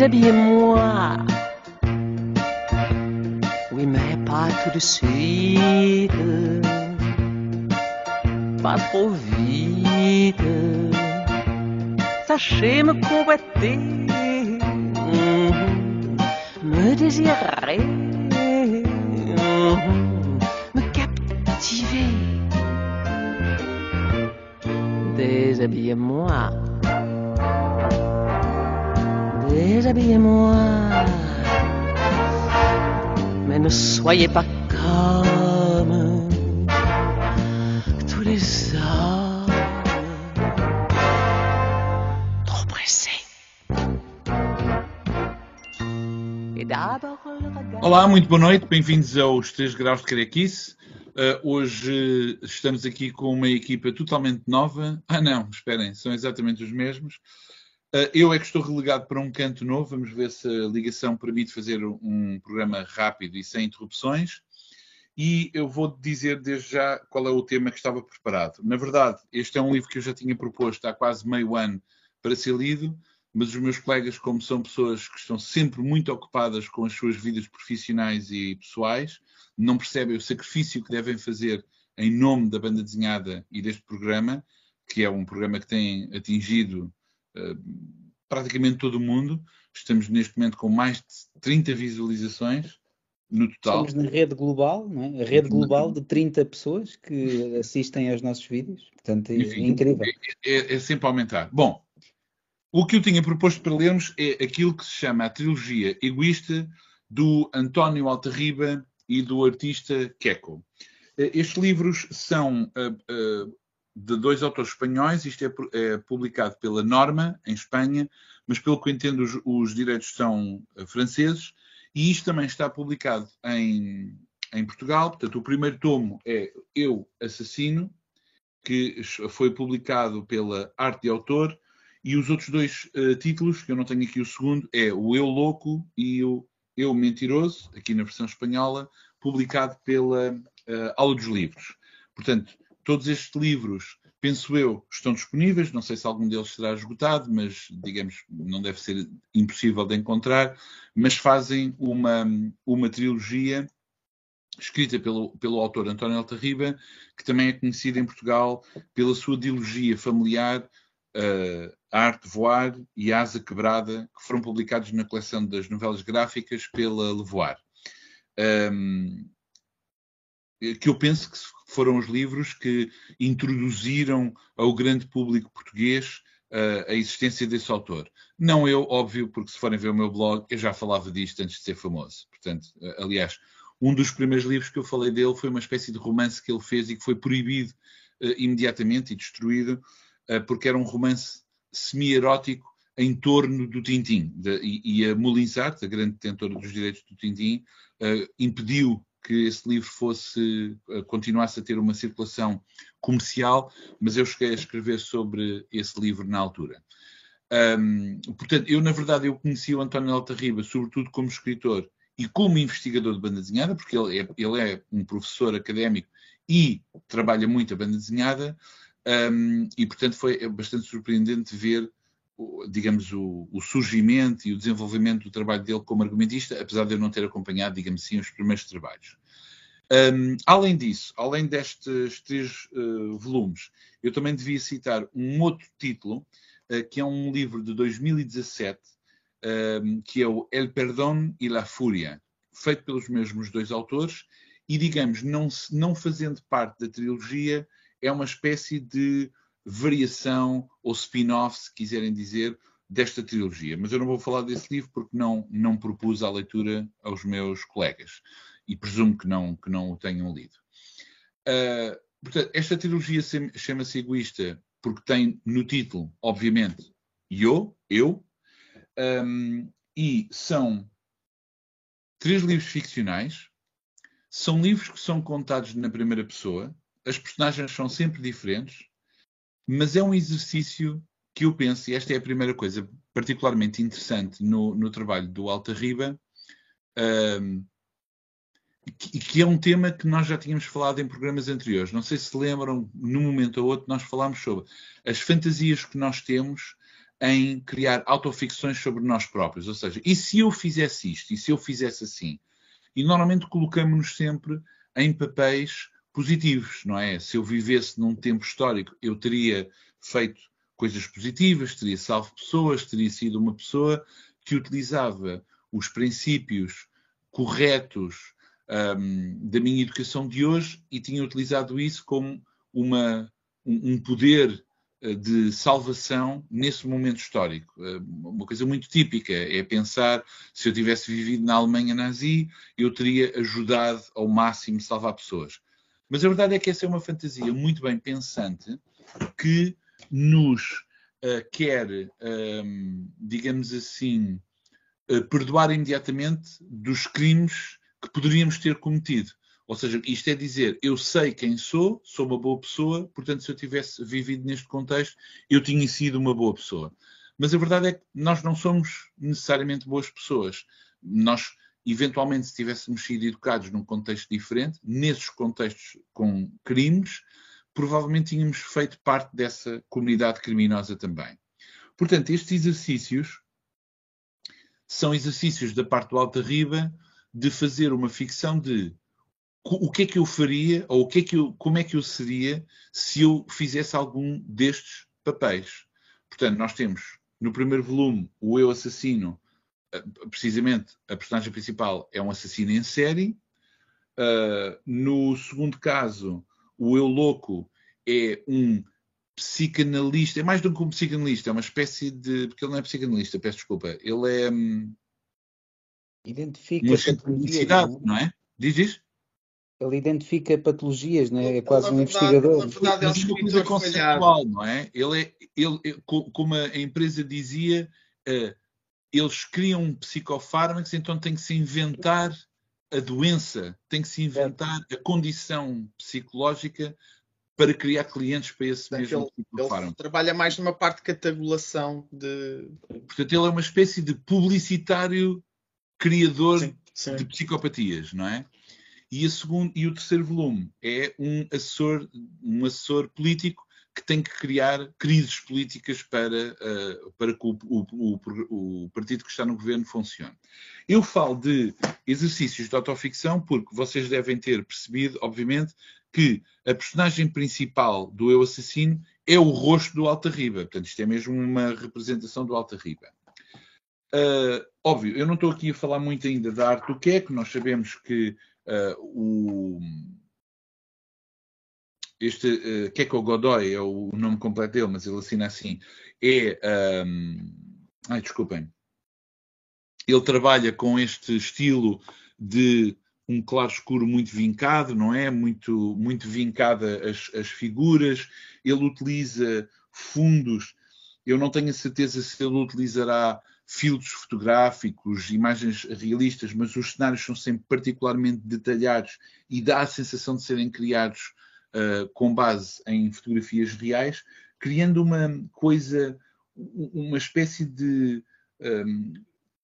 Déshabillez-moi. Oui, mais pas tout de suite. Pas trop vite. Sachez me convoiter. Me désirer. Me captiver. Déshabillez-moi. Déshabillez-moi. Mais ne soyez pas comme tous les hommes. Trop pressés. Olá, muito boa noite, bem-vindos aos 3 graus de carequice. Uh, hoje estamos aqui com uma equipa totalmente nova. Ah, não, esperem, são exatamente os mesmos. Uh, eu é que estou relegado para um canto novo. Vamos ver se a ligação permite fazer um programa rápido e sem interrupções. E eu vou dizer desde já qual é o tema que estava preparado. Na verdade, este é um livro que eu já tinha proposto há quase meio ano para ser lido, mas os meus colegas, como são pessoas que estão sempre muito ocupadas com as suas vidas profissionais e pessoais, não percebem o sacrifício que devem fazer em nome da banda desenhada e deste programa, que é um programa que tem atingido praticamente todo o mundo. Estamos neste momento com mais de 30 visualizações no total. Estamos na rede global, não é? A rede global de 30 pessoas que assistem aos nossos vídeos. Portanto, é Enfim, incrível. É, é- é sempre aumentar. Bom, o que eu tinha proposto para lermos é aquilo que se chama a trilogia egoísta do António Altarriba e do artista Queco. Eh, Estes livros são ah, de dois autores espanhóis, isto é, é publicado pela Norma, em Espanha, mas pelo que eu entendo os, os direitos são ah, franceses, e isto também está publicado em, em Portugal, portanto o primeiro tomo é Eu, Assassino, que foi publicado pela Arte de Autor, e os outros dois eh, títulos, que eu não tenho aqui o segundo, é o Eu Louco e o Eu Mentiroso, aqui na versão espanhola, publicado pela eh, Aula dos Livros. Portanto, todos estes livros, penso eu, estão disponíveis, não sei se algum deles será esgotado, mas, digamos, não deve ser impossível de encontrar, mas fazem uma, uma trilogia escrita pelo, pelo autor António Altarriba, que também é conhecido em Portugal pela sua dilogia familiar uh, A Arte Voar e A Asa Quebrada, que foram publicados na coleção das novelas gráficas pela Levoar. Um, que eu penso que foram os livros que introduziram ao grande público português uh, a existência desse autor. Não eu, óbvio, porque se forem ver o meu blog, eu já falava disto antes de ser famoso. Portanto, uh, aliás, um dos primeiros livros que eu falei dele foi uma espécie de romance que ele fez e que foi proibido uh, imediatamente e destruído, uh, porque era um romance semi-erótico em torno do Tintim. De, e, e, a Molinsart, a grande detentora dos direitos do Tintim, uh, impediu que esse livro fosse continuasse a ter uma circulação comercial, mas eu cheguei a escrever sobre esse livro na altura. Um, portanto, eu na verdade eu conheci o António Altarriba, sobretudo como escritor e como investigador de banda desenhada, porque ele é, ele é um professor académico e trabalha muito a banda desenhada, um, e portanto foi bastante surpreendente ver, digamos, o, o, surgimento e o desenvolvimento do trabalho dele como argumentista, apesar de eu não ter acompanhado, digamos assim, os primeiros trabalhos. Um, além disso, além destes três uh, volumes, eu também devia citar um outro título, uh, que é um livro de 2017, um, que é o El Perdón e la Fúria, feito pelos mesmos dois autores, e digamos, não, não fazendo parte da trilogia, é uma espécie de variação ou spin-off, se quiserem dizer, desta trilogia. Mas eu não vou falar desse livro porque não, não propus a leitura aos meus colegas e presumo que não, que não o tenham lido. Uh, portanto, esta trilogia chama-se Egoísta porque tem no título, obviamente, eu, eu, um, e são três livros ficcionais, são livros que são contados na primeira pessoa, as personagens são sempre diferentes, mas é um exercício que eu penso, e esta é a primeira coisa particularmente interessante no, no trabalho do Alta Riba, um, que, que, é um tema que nós já tínhamos falado em programas anteriores. Não sei se lembram, num momento ou outro, nós falámos sobre as fantasias que nós temos em criar autoficções sobre nós próprios. Ou seja, e se eu fizesse isto? E se eu fizesse assim? E normalmente colocamos-nos sempre em papéis positivos, não é? Se eu vivesse num tempo histórico, eu teria feito coisas positivas, teria salvo pessoas, teria sido uma pessoa que utilizava os princípios corretos um, da minha educação de hoje e tinha utilizado isso como uma, um, um poder eh, de salvação nesse momento histórico. Eh, uma coisa muito típica é pensar se eu tivesse vivido na Alemanha nazi, eu teria ajudado ao máximo a salvar pessoas. Mas a verdade é que essa é uma fantasia muito bem pensante que nos uh, quer, um, digamos assim, uh, perdoar imediatamente dos crimes que poderíamos ter cometido. Ou seja, isto é dizer, eu sei quem sou, sou uma boa pessoa, portanto, se eu tivesse vivido neste contexto, eu tinha sido uma boa pessoa. Mas a verdade é que nós não somos necessariamente boas pessoas. Nós, eventualmente, se tivéssemos sido educados num contexto diferente, nesses contextos com crimes, provavelmente tínhamos feito parte dessa comunidade criminosa também. Portanto, estes exercícios são exercícios da parte do Alta Riba de fazer uma ficção de o que é que eu faria ou o que é que eu, como é que eu seria se eu fizesse algum destes papéis. Portanto, nós temos no primeiro volume o eu assassino, precisamente a personagem principal é um assassino em série. Uh, no segundo caso, o eu louco é um psicanalista, é mais do que um psicanalista, é uma espécie de. Porque ele não é psicanalista, peço desculpa. Ele é. Hum, Identifica patologias, não é? Diz isso? Ele identifica patologias, não é? É quase um investigador. Na verdade, é um escritor conceptual, não é? Ele é, ele, como a empresa dizia, uh, eles criam psicofármacos, então tem que se inventar a doença, tem que se inventar a condição psicológica para criar clientes para esse mesmo ele, psicofármaco. Ele trabalha mais numa parte de catabulação de. Portanto, ele é uma espécie de publicitário criador sim, sim. de psicopatias, não é? E, segundo, e, o terceiro volume é um assessor, um assessor político que tem que criar crises políticas para, uh, para que o, o, o, o, partido que está no governo funcione. Eu falo de exercícios de autoficção porque vocês devem ter percebido, obviamente, que a personagem principal do Eu Assassino é o rosto do Alta Riba. Portanto, isto é mesmo uma representação do Alta Riba. Uh, óbvio, eu não estou aqui a falar muito ainda da arte do que é, que nós sabemos que uh, o, este uh, Keiko Godoy é o nome completo dele, mas ele assina assim, é um, ai, desculpem, ele trabalha com este estilo de um claro escuro muito vincado, não é? Muito, muito vincada as, as figuras. Ele utiliza fundos. Eu não tenho a certeza se ele utilizará filtros fotográficos, imagens realistas, mas os cenários são sempre particularmente detalhados e dá a sensação de serem criados uh, com base em fotografias reais, criando uma coisa, uma espécie de um,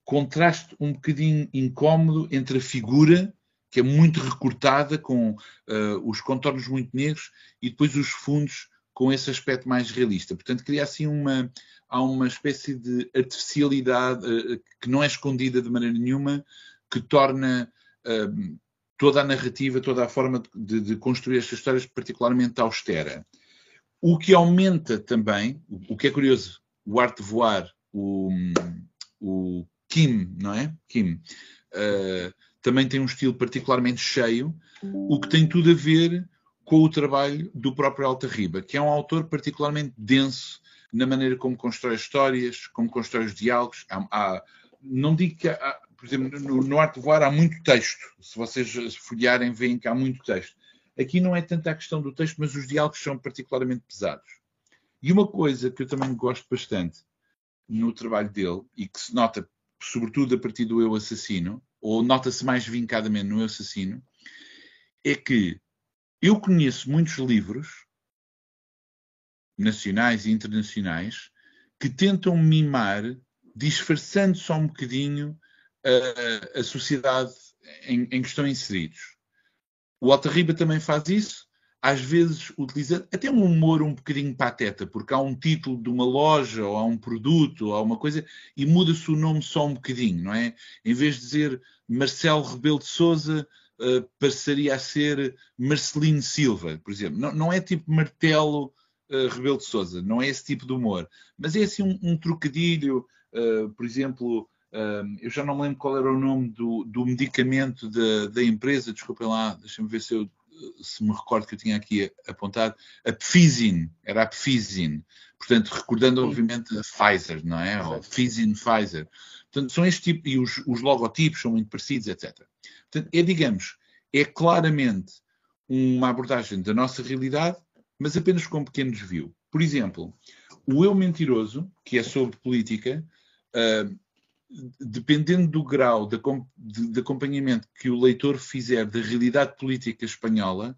contraste um bocadinho incómodo entre a figura, que é muito recortada, com uh, os contornos muito negros, e depois os fundos com esse aspecto mais realista. Portanto, cria assim uma, há uma espécie de artificialidade uh, que não é escondida de maneira nenhuma, que torna uh, toda a narrativa, toda a forma de, de, construir estas histórias particularmente austera. O que aumenta também, o, que é curioso, o arte de voar, o, o Kim, não é? Kim, uh, também tem um estilo particularmente cheio, o que tem tudo a ver com o trabalho do próprio Alta Riba, que é um autor particularmente denso na maneira como constrói histórias, como constrói os diálogos. Há, há, não digo que, há, por exemplo, no, no Arte Voar há muito texto. Se vocês folhearem, veem que há muito texto. Aqui não é tanto a questão do texto, mas os diálogos são particularmente pesados. E uma coisa que eu também gosto bastante no trabalho dele, e que se nota sobretudo a partir do Eu Assassino, ou nota-se mais vincadamente no Eu Assassino, é que eu conheço muitos livros nacionais e internacionais que tentam mimar, disfarçando só um bocadinho a, sociedade em, em, que estão inseridos. O Alta Riba também faz isso. às vezes utilizando até um humor um bocadinho pateta, porque há um título de uma loja, ou há um produto, ou há uma coisa, e muda-se o nome só um bocadinho, não é? Em vez de dizer Marcelo Rebelo de Souza, uh, passaria a ser Marcelino Silva, por exemplo. Não, não é tipo martelo uh, Rebelo de Souza, não é esse tipo de humor. Mas é assim um, um trocadilho, uh, por exemplo, uh, eu já não me lembro qual era o nome do, do medicamento da, da empresa, desculpem lá, deixem-me ver se eu se me recordo que eu tinha aqui apontado, a Pfizer, era a Pfizer, portanto, recordando obviamente a Pfizer, não é? Ou Pfizer, Pfizer. Portanto, são este tipo, e os, os logotipos são muito parecidos, etc. Portanto, é, digamos, é claramente uma abordagem da nossa realidade, mas apenas com um pequeno desvio. Por exemplo, o Eu Mentiroso, que é sobre política, uh, dependendo do grau de, de, acompanhamento que o leitor fizer da realidade política espanhola,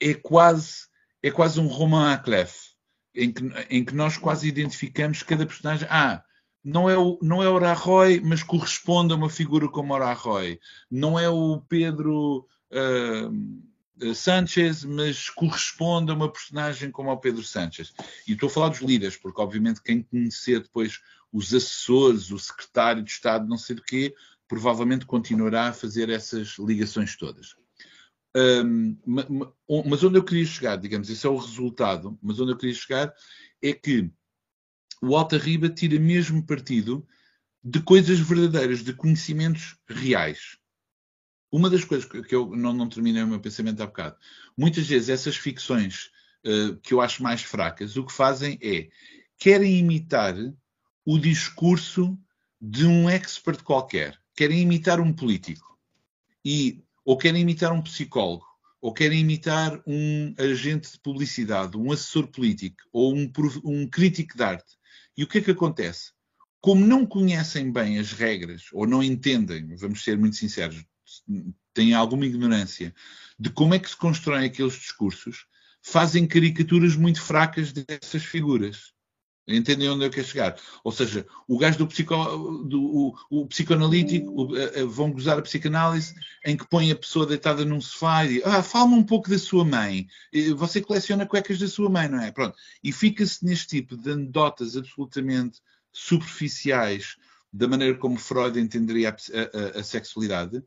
é quase, é quase um roman à clef, em que, em que nós quase identificamos cada personagem. Ah, não é o, não é o Rajoy, mas corresponde a uma figura como o Rajoy. Não é o Pedro uh, Sánchez, mas corresponde a uma personagem como o Pedro Sánchez. E estou a falar dos líderes, porque obviamente quem conhecer depois os assessores, o secretário de Estado, não sei do quê, provavelmente continuará a fazer essas ligações todas. Um, mas onde eu queria chegar, digamos, esse é o resultado, mas onde eu queria chegar é que o Alta Riba tira mesmo partido de coisas verdadeiras, de conhecimentos reais. Uma das coisas que eu não, não terminei o meu pensamento há bocado, muitas vezes essas ficções uh, que eu acho mais fracas, o que fazem é querem imitar o discurso de um expert qualquer, querem imitar um político, e, ou querem imitar um psicólogo, ou querem imitar um agente de publicidade, um assessor político, ou um, um crítico de arte. E o que é que acontece? Como não conhecem bem as regras, ou não entendem, vamos ser muito sinceros, têm alguma ignorância de como é que se constroem aqueles discursos, fazem caricaturas muito fracas dessas figuras. Entendem onde eu quero chegar? Ou seja, o gajo do, psico, do o, o psicoanalítico o, a, a, vão gozar a psicanálise em que põe a pessoa deitada num sofá e diz, ah, fala-me um pouco da sua mãe. Você coleciona cuecas da sua mãe, não é? Pronto. E fica-se neste tipo de anedotas absolutamente superficiais da maneira como Freud entenderia a, a, a sexualidade,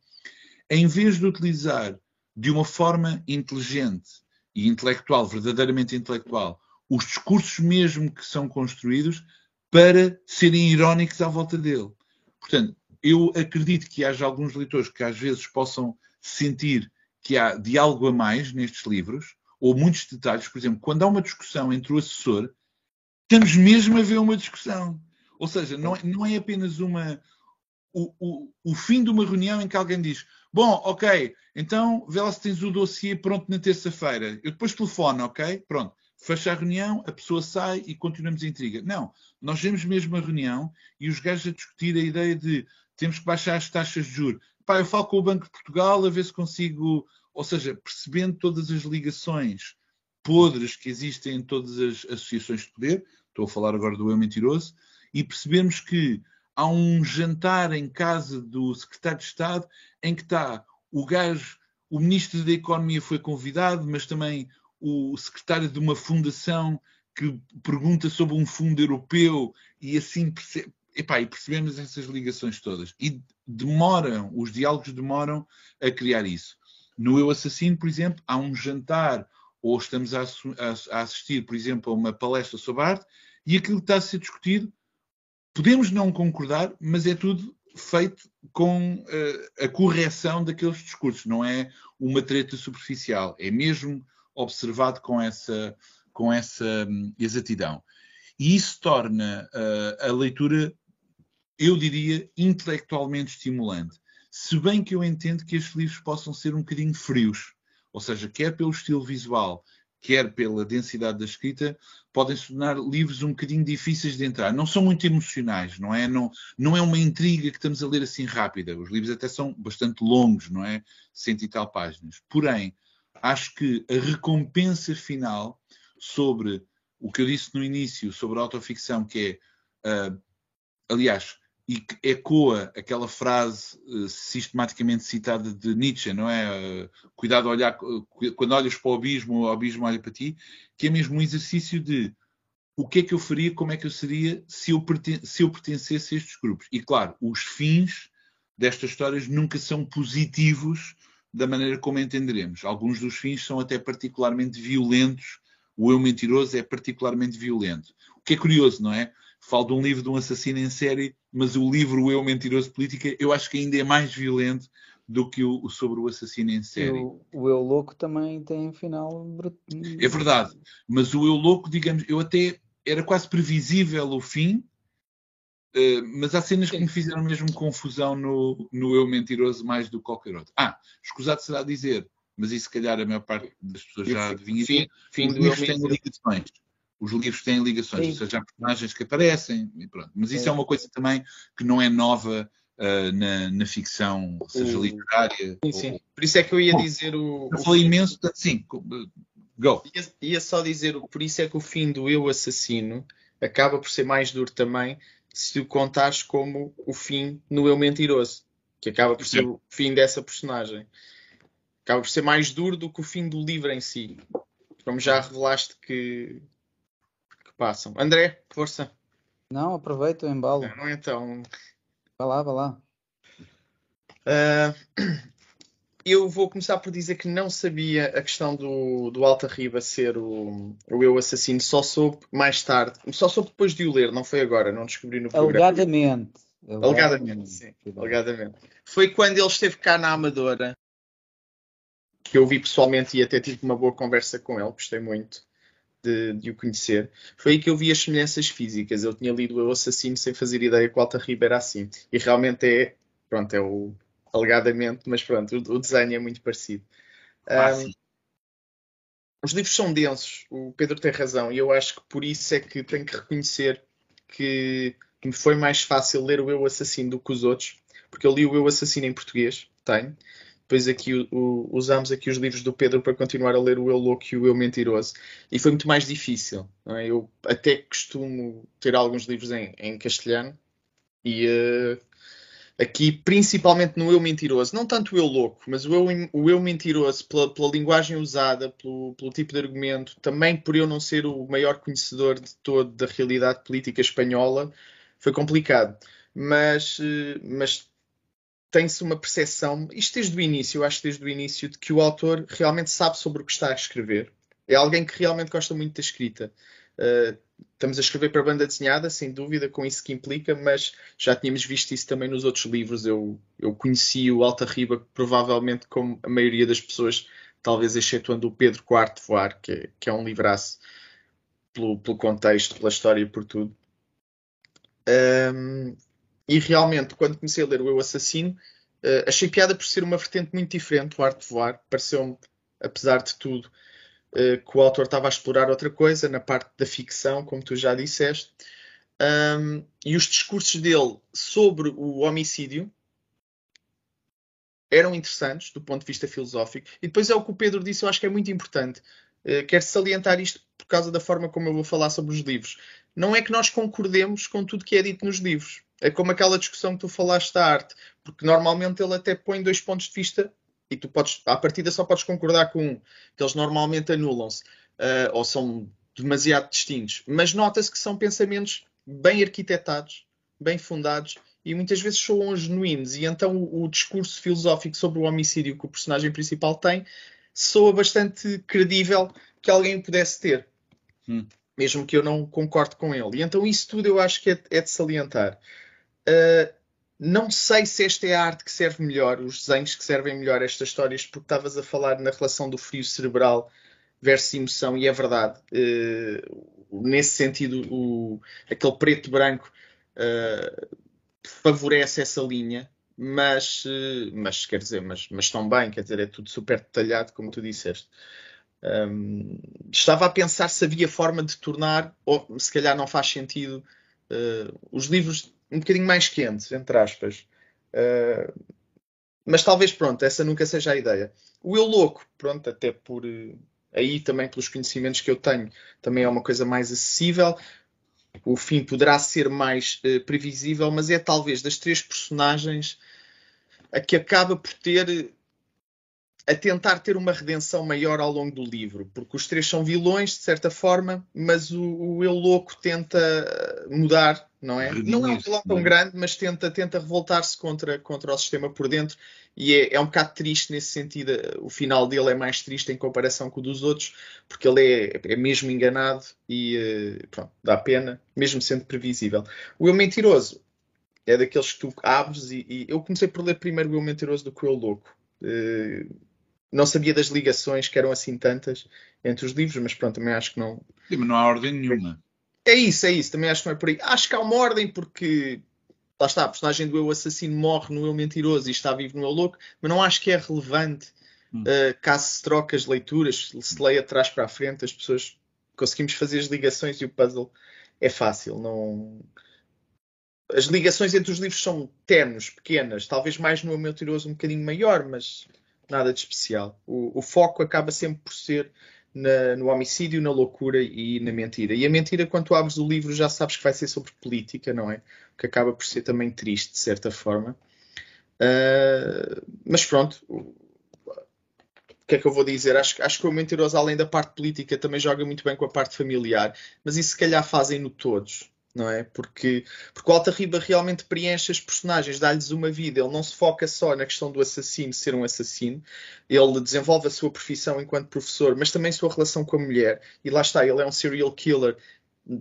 em vez de utilizar de uma forma inteligente e intelectual, verdadeiramente intelectual, os discursos mesmo que são construídos para serem irónicos à volta dele. Portanto, eu acredito que haja alguns leitores que às vezes possam sentir que há diálogo a mais nestes livros, ou muitos detalhes. Por exemplo, quando há uma discussão entre o assessor, estamos mesmo a ver uma discussão. Ou seja, não é, não é apenas uma, o, o, o, fim de uma reunião em que alguém diz: Bom, ok, então vê lá se tens o dossiê pronto na terça-feira. Eu depois telefono, ok? Pronto fecha a reunião, a pessoa sai e continuamos a intriga. Não, nós vemos mesmo a reunião e os gajos a discutir a ideia de temos que baixar as taxas de juros. Pá, eu falo com o Banco de Portugal a ver se consigo, ou seja, percebendo todas as ligações podres que existem em todas as associações de poder, estou a falar agora do eu mentiroso, e percebemos que há um jantar em casa do secretário de Estado em que está o gajo, o ministro da Economia foi convidado, mas também o secretário de uma fundação que pergunta sobre um fundo europeu e assim epá, e percebemos essas ligações todas. E demoram, os diálogos demoram a criar isso. No Eu Assassino, por exemplo, há um jantar ou estamos a, a, a assistir, por exemplo, a uma palestra sobre arte e aquilo que está a ser discutido, podemos não concordar, mas é tudo feito com uh, a correção daqueles discursos, não é uma treta superficial, é mesmo observado com essa, com essa hum, exatidão. E isso torna uh, a leitura, eu diria, intelectualmente estimulante. Se bem que eu entendo que estes livros possam ser um bocadinho frios, ou seja, quer pelo estilo visual, quer pela densidade da escrita, podem se tornar livros um bocadinho difíceis de entrar. Não são muito emocionais, não é? Não, não é uma intriga que estamos a ler assim rápida. Os livros até são bastante longos, não é? Cento e tal páginas. Porém, acho que a recompensa final sobre o que eu disse no início, sobre a autoficção, que é, uh, aliás, e ecoa aquela frase uh, sistematicamente citada de Nietzsche, não é? Uh, cuidado a olhar, quando olhas para o abismo, o abismo olha para ti, que é mesmo um exercício de o que é que eu faria, como é que eu seria se eu, perten se eu pertencesse a estes grupos. E claro, os fins destas histórias nunca são positivos da maneira como entenderemos. Alguns dos fins são até particularmente violentos. O eu mentiroso é particularmente violento. O que é curioso, não é? Falo de um livro de um assassino em série, mas o livro O Eu Mentiroso Política eu acho que ainda é mais violento do que o, sobre o assassino em série. O, o Eu Louco também tem final. É verdade, mas o Eu Louco, digamos, eu até era quase previsível o fim, uh, mas há cenas que me fizeram mesmo confusão no, no Eu Mentiroso mais do que qualquer outro. Ah, escusado será dizer, mas isso se calhar a maior parte das pessoas já adivinha. Fim, fim os do livros Eu têm ligações. Os livros têm ligações, Sim. ou seja, há personagens que aparecem e pronto. Mas isso Sim. é uma coisa também que não é nova uh, na, na ficção, seja O- literária. Sim, sim. Por isso é que eu ia dizer o. Eu falei imenso, sim, go. Ia, ia só dizer, por isso é que o fim do eu assassino acaba por ser mais duro também se o contares como o fim no eu mentiroso, que acaba por ser o fim dessa personagem. Acaba por ser mais duro do que o fim do livro em si. Como já revelaste que, que passam. André, força. Não, aproveita o embalo. Não, então. Vá lá, vá lá. Ah, eu vou começar por dizer que não sabia a questão do, do Alta Riba ser o, o eu assassino, só soube mais tarde, só soube depois de o ler, não foi agora, não descobri no programa. Alegadamente. Alegadamente, sim, alegadamente. Foi quando ele esteve cá na Amadora que eu vi pessoalmente e até tive uma boa conversa com ele, gostei muito de, de o conhecer. Foi aí que eu vi as semelhanças físicas. Eu tinha lido O Assassino sem fazer ideia que o Alta Riba era assim. E realmente é, pronto, é o alegadamente, mas pronto, o, o desenho é muito parecido. Ah, Ah, os livros são densos, o Pedro tem razão, e eu acho que por isso é que tenho que reconhecer que me foi mais fácil ler o Eu Assassino do que os outros, porque eu li o Eu Assassino em português, tenho. Depois aqui o- usámos aqui os livros do Pedro para continuar a ler o Eu Louco e o Eu Mentiroso. E foi muito mais difícil. é? Eu até costumo ter alguns livros em, em castelhano e eh, aqui, principalmente no Eu Mentiroso, não tanto o Eu Louco, mas o Eu, o eu Mentiroso, pela, pela linguagem usada, pelo, pelo tipo de argumento, também por eu não ser o maior conhecedor de todo da realidade política espanhola, foi complicado. Mas, eh, mas tem-se uma percepção, isto desde o início, eu acho desde o início, de que o autor realmente sabe sobre o que está a escrever. É alguém que realmente gosta muito da escrita. Uh, estamos a escrever para banda desenhada, sem dúvida, com isso que implica, mas já tínhamos visto isso também nos outros livros. Eu, eu conheci o Alta Riba, provavelmente como a maioria das pessoas, talvez excetuando o Pedro IV Voar, que, que é um livraço pelo, pelo contexto, pela história e por tudo. Um, e realmente, quando comecei a ler o Eu Assassino, uh, achei piada por ser uma vertente muito diferente, o Arte Voar. Pareceu-me, apesar de tudo, que o autor estava a explorar outra coisa na parte da ficção, como tu já disseste. Um, e os discursos dele sobre o homicídio eram interessantes do ponto de vista filosófico. E depois é o que o Pedro disse, eu acho que é muito importante. Uh, quero salientar isto por causa da forma como eu vou falar sobre os livros. Não é que nós concordemos com tudo que é dito nos livros. É como aquela discussão que tu falaste da arte, porque normalmente ele até põe dois pontos de vista e tu podes, à partida só podes concordar com um, que eles normalmente anulam-se uh, ou são demasiado distintos, mas nota-se que são pensamentos bem arquitetados, bem fundados e muitas vezes soam genuínos. E então o, o discurso filosófico sobre o homicídio que o personagem principal tem soa bastante credível que alguém pudesse ter, Hum. mesmo que eu não concorde com ele. E então isso tudo eu acho que é, é de salientar. Uh, não sei se esta é a arte que serve melhor, os desenhos que servem melhor estas histórias, porque estavas a falar na relação do frio cerebral versus emoção, e é verdade. Uh, nesse sentido, o, aquele preto-branco uh, favorece essa linha, mas, uh, mas quer dizer, mas, mas estão bem, quer dizer, é tudo super detalhado, como tu disseste. Um, estava a pensar se havia forma de tornar, ou se calhar não faz sentido, os livros um bocadinho mais quentes, entre aspas. Uh, mas talvez, pronto, essa nunca seja a ideia. O Eu Louco, pronto, até por uh, aí também pelos conhecimentos que eu tenho, também é uma coisa mais acessível. o fim poderá ser mais uh, previsível, mas é talvez das três personagens a que acaba por ter a tentar ter uma redenção maior ao longo do livro, porque os três são vilões, de certa forma, mas o, o eu louco tenta mudar, não é? Não é um vilão tão é? grande, mas tenta, tenta revoltar-se contra, contra o sistema por dentro, e é, é um bocado triste nesse sentido. O final dele é mais triste em comparação com o dos outros, porque ele é, é mesmo enganado e eh, pronto, dá pena, mesmo sendo previsível. O Eu Mentiroso é daqueles que tu abres e, e eu comecei por ler primeiro o Eu Mentiroso do que o Eu Louco. Uh, não sabia das ligações que eram assim tantas entre os livros, mas pronto, também acho que não. Sim, mas não há ordem nenhuma. É isso, é isso, também acho que não é por aí. Acho que há uma ordem porque lá está, a personagem do eu assassino morre no eu mentiroso e está vivo no eu louco, mas não acho que é relevante hum. uh, caso se troque as leituras, se leia atrás para a frente, as pessoas conseguimos fazer as ligações e o puzzle é fácil. Não... As ligações entre os livros são ternos, pequenas, talvez mais no eu mentiroso um bocadinho maior, mas nada de especial. O, o foco acaba sempre por ser na, no homicídio, na loucura e na mentira. E a mentira, quando tu abres o livro, já sabes que vai ser sobre política, não é? Que acaba por ser também triste, de certa forma. Uh, mas pronto, o que é que eu vou dizer? Acho, acho que o Mentiroso, além da parte política, também joga muito bem com a parte familiar. Mas isso, se calhar, fazem-no todos não é? Porque, porque o Alta Riba realmente preenche as personagens, dá-lhes uma vida. Ele não se foca só na questão do assassino ser um assassino, ele desenvolve a sua profissão enquanto professor, mas também a sua relação com a mulher. E lá está, ele é um serial killer,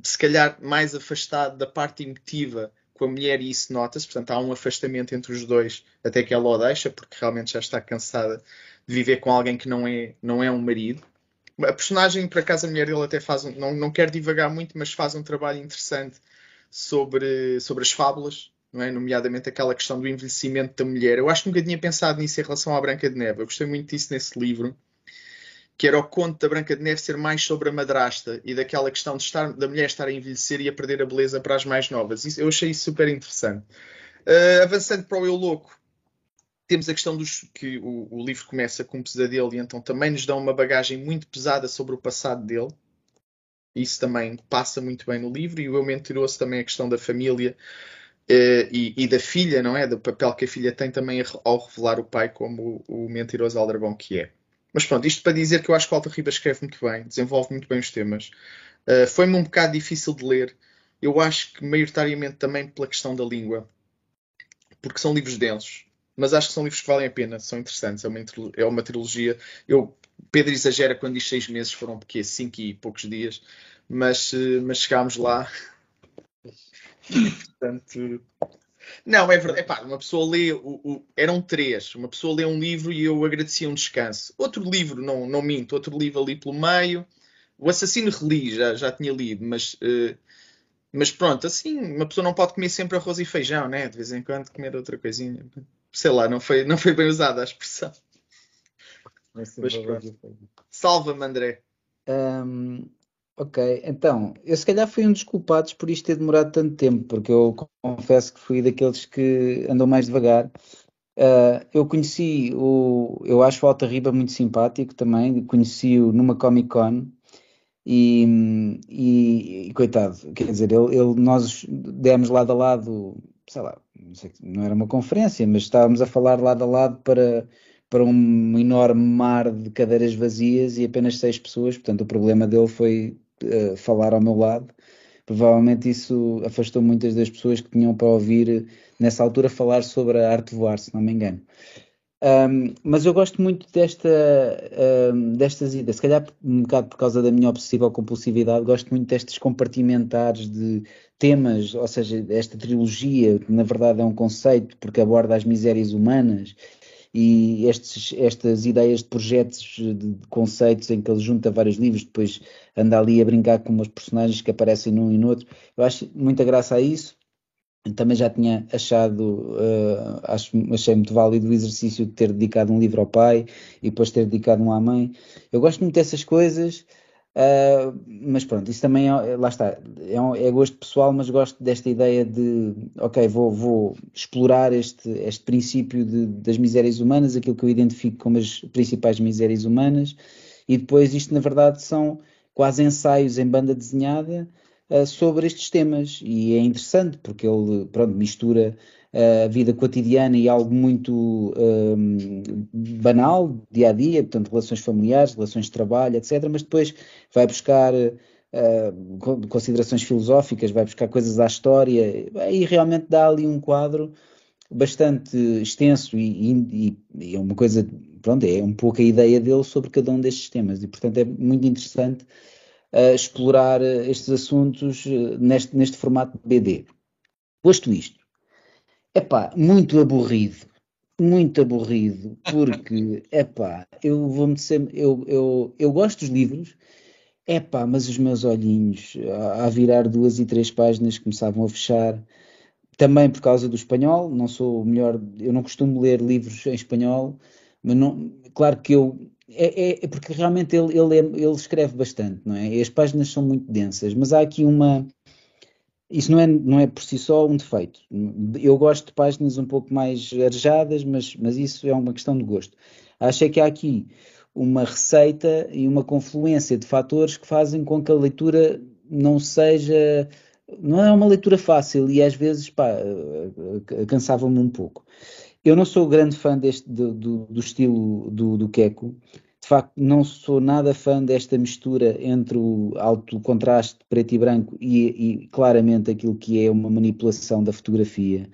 se calhar mais afastado da parte emotiva com a mulher, e isso nota-se. Portanto, há um afastamento entre os dois até que ela o deixa, porque realmente já está cansada de viver com alguém que não é, não é um marido. A personagem, por acaso, a mulher dele até faz um, não, não quer divagar muito, mas faz um trabalho interessante sobre, sobre as fábulas, não é? nomeadamente aquela questão do envelhecimento da mulher. Eu acho que nunca tinha pensado nisso em relação à Branca de Neve. Eu gostei muito disso nesse livro, que era o conto da Branca de Neve ser mais sobre a madrasta e daquela questão de estar, da mulher estar a envelhecer e a perder a beleza para as mais novas. Isso, eu achei isso super interessante. Uh, avançando para o Eu Louco, temos a questão dos que o, o, livro começa com um pesadelo e então também nos dá uma bagagem muito pesada sobre o passado dele. Isso também passa muito bem no livro e o Eu Mentiroso também a questão da família eh, e, e, da filha, não é? Do papel que a filha tem também ao revelar o pai como o, o mentiroso aldrabão que é. Mas pronto, isto para dizer que eu acho que o Alta Riba escreve muito bem, desenvolve muito bem os temas. Uh, Foi-me um bocado difícil de ler. Eu acho que maioritariamente também pela questão da língua, porque são livros densos mas acho que são livros que valem a pena, são interessantes. É uma, é uma trilogia. Eu, Pedro exagera quando diz seis meses, foram porque cinco e poucos dias, mas, eh, mas chegámos lá. Portanto, não, é verdade. Epá, uma pessoa lê, o, o, eram três. Uma pessoa lê um livro e eu agradecia um descanso. Outro livro, não, não minto, outro livro ali pelo meio. O Assassino reli, já, já tinha lido, mas, uh, mas pronto, assim, uma pessoa não pode comer sempre arroz e feijão, né? De vez em quando comer outra coisinha sei lá, não foi, não foi bem usada a expressão. Mas Salva-me, André. Um, ok, então, eu se calhar fui um dos culpados por isto ter demorado tanto tempo, porque eu confesso que fui daqueles que andam mais devagar. Uh, eu conheci o. Eu acho o Alta Riba muito simpático também, conheci-o numa Comic Con. E, e, e, coitado, quer dizer, ele, ele, nós demos lado a lado, sei lá, não, sei, não era uma conferência, mas estávamos a falar lado a lado para, para um enorme mar de cadeiras vazias e apenas seis pessoas, portanto o problema dele foi uh, falar ao meu lado. Provavelmente isso afastou muitas das pessoas que tinham para ouvir nessa altura falar sobre a arte de voar, se não me engano. Um, mas eu gosto muito desta, um, destas ideias, se calhar um bocado por causa da minha obsessiva compulsividade, gosto muito destes compartimentares de temas, ou seja, esta trilogia, que na verdade é um conceito, porque aborda as misérias humanas e estes, estas ideias de projetos, de, de, conceitos em que ele junta vários livros, depois anda ali a brincar com umas personagens que aparecem num e no outro. Eu acho muita graça a isso também já tinha achado, uh, acho, achei muito válido o exercício de ter dedicado um livro ao pai e depois ter dedicado um à mãe. Eu gosto muito dessas coisas, uh, mas pronto, isso também é, lá está, é, um, é, gosto pessoal, mas gosto desta ideia de, ok, vou, vou explorar este, este princípio de, das misérias humanas, aquilo que eu identifico como as principais misérias humanas, e depois isto na verdade são quase ensaios em banda desenhada uh, sobre estes temas. E é interessante porque ele pronto, mistura uh, a vida cotidiana e algo muito um, banal, dia a dia, portanto, relações familiares, relações de trabalho, etc. Mas depois vai buscar. Uh, considerações filosóficas, vai buscar coisas à história e realmente dá ali um quadro bastante extenso e, e, e, é uma coisa, pronto, é um pouco a ideia dele sobre cada um destes temas e portanto é muito interessante uh, explorar estes assuntos uh, neste, neste formato de BD. Posto isto, é pá, muito aborrido, muito aborrido, porque, é pá, eu vou-me dizer, eu, eu, eu gosto dos livros, é pá, mas os meus olhinhos, a, a virar duas e três páginas, começavam a fechar, também por causa do espanhol, não sou o melhor, eu não costumo ler livros em espanhol, mas não, claro que eu é, é, é porque realmente ele, ele, é, ele, escreve bastante, não é? As páginas são muito densas, mas há aqui uma. Isso não é, não é por si só um defeito. Eu gosto de páginas um pouco mais arejadas, mas, mas isso é uma questão de gosto. Acho que há aqui uma receita e uma confluência de fatores que fazem com que a leitura não seja não é uma leitura fácil e às vezes pá, eh, cansava-me um pouco. Eu não sou grande fã deste, do, do, do estilo do, do Keiko. De facto, não sou nada fã desta mistura entre o alto contraste preto e branco e, e claramente aquilo que é uma manipulação da fotografia.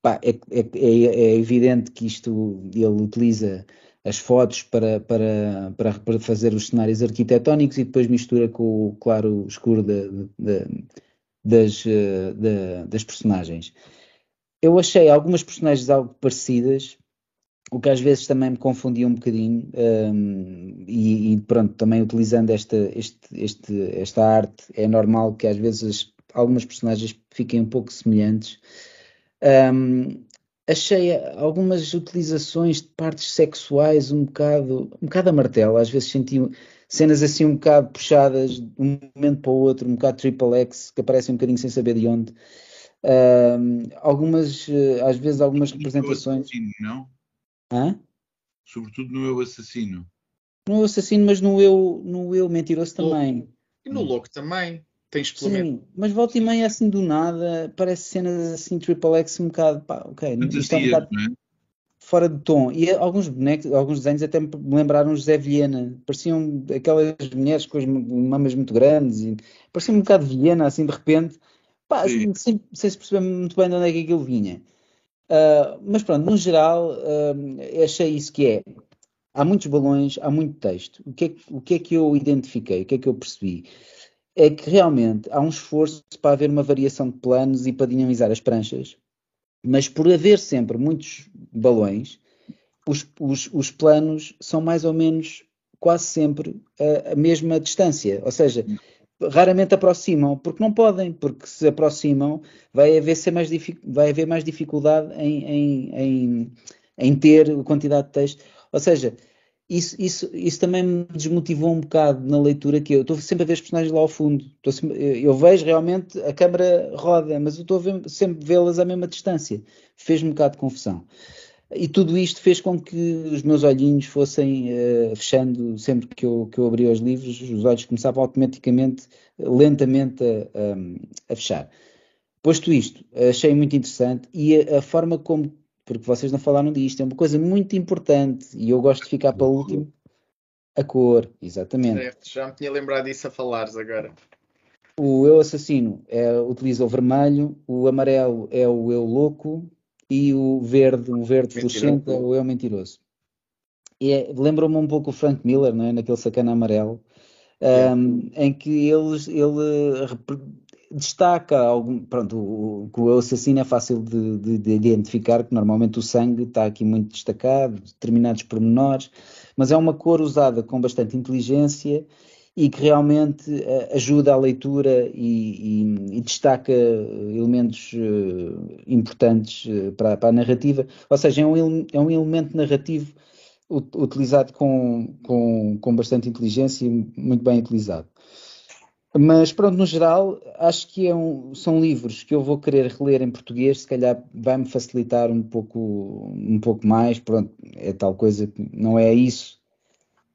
Pá, é, é, é, é, evidente que isto ele utiliza as fotos para, para, para, para, fazer os cenários arquitetónicos e depois mistura com o claro escuro das, eh, das personagens. Eu achei algumas personagens algo parecidas, o que às vezes também me confundia um bocadinho, um, e, e, pronto, também utilizando esta, este, este, esta arte, é normal que às vezes algumas personagens fiquem um pouco semelhantes. Um, achei algumas utilizações de partes sexuais um bocado, um bocado a martelo, às vezes senti cenas assim um bocado puxadas de um momento para o outro, um bocado triple X, que aparecem um bocadinho sem saber de onde. Uh, algumas, uh, às vezes, algumas representações. Assassino, não? Hã? Sobretudo no Eu Assassino. No Eu Assassino, mas no Eu, no eu Mentiroso também. E no Louco também. Tens Sim, mas volta e meia assim do nada, parece cenas assim triple X um bocado, pá, ok, isto é um bocado, não é? fora de tom. E alguns bonecos, alguns desenhos até me lembraram José Vilhena. Pareciam aquelas mulheres com as mamas muito grandes. E parecia um bocado Vilhena, assim, de repente. Pá, sem, sem, se perceber muito bem de onde é que aquilo vinha. Uh, mas pronto, no geral, uh, achei isso que é. Há muitos balões, há muito texto. O que, é, o que é que eu identifiquei? O que é que eu percebi? É que realmente há um esforço para haver uma variação de planos e para dinamizar as pranchas mas por haver sempre muitos balões, os, os, os planos são mais ou menos quase sempre a, a, mesma distância, ou seja, raramente aproximam, porque não podem, porque se aproximam vai haver, ser mais, vai haver mais dificuldade em, em, em, em ter quantidade de texto. Ou seja, isso, isso, isso também me desmotivou um bocado na leitura que eu estou sempre a ver os personagens lá ao fundo. Sempre, eu vejo realmente a câmara roda, mas eu estou a ver, sempre vê-las à mesma distância. Fez-me um bocado de confusão. E tudo isto fez com que os meus olhinhos fossem uh, fechando sempre que eu, que eu abria os livros, os olhos começavam automaticamente, lentamente a, a, a fechar. Posto isto, achei muito interessante e a, a forma como porque vocês não falaram disto, é uma coisa muito importante e eu gosto de ficar para o último. A cor, exatamente. Certo, já me tinha lembrado disso a falares agora. O eu assassino é, utiliza o vermelho, o amarelo é o eu louco e o verde, o verde fluorescente é o mentiroso. É, Lembra-me um pouco o Frank Miller, não é? naquele sacana amarelo, um, em que eles, ele destaca algum. Pronto, o, o assassino é fácil de, de, de, identificar, que normalmente o sangue está aqui muito destacado, determinados pormenores, mas é uma cor usada com bastante inteligência e que realmente uh, ajuda a leitura e, e, e destaca elementos uh, importantes para, para, a narrativa. Ou seja, é um, é um elemento narrativo utilizado com, com, com bastante inteligência e muito bem utilizado. Mas pronto, no geral, acho que é um, são livros que eu vou querer reler em português, se calhar vai-me facilitar um pouco, um pouco mais. Pronto, é tal coisa que não é isso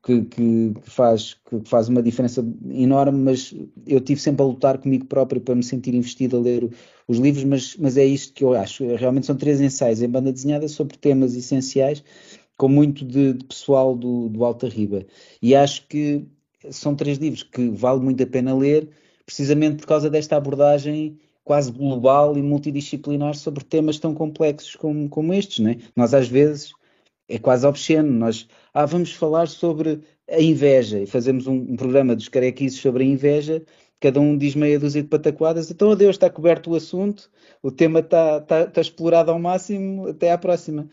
que, que, faz, que faz uma diferença enorme, mas eu tive sempre a lutar comigo próprio para me sentir investido a ler os livros, mas, mas é isto que eu acho. Realmente são três ensaios em banda desenhada sobre temas essenciais, com muito de, de pessoal do, do Alta Riba. E acho que são três livros que vale muito a pena ler, precisamente por causa desta abordagem quase global e multidisciplinar sobre temas tão complexos como, como estes. Né? Nós, às vezes, é quase obsceno. Nós ah, vamos falar sobre a inveja e fazemos um, um programa dos carequices sobre a inveja. Cada um diz meia dúzia de pataquadas, então adeus, está coberto o assunto, o tema está, está, está explorado ao máximo, até à próxima.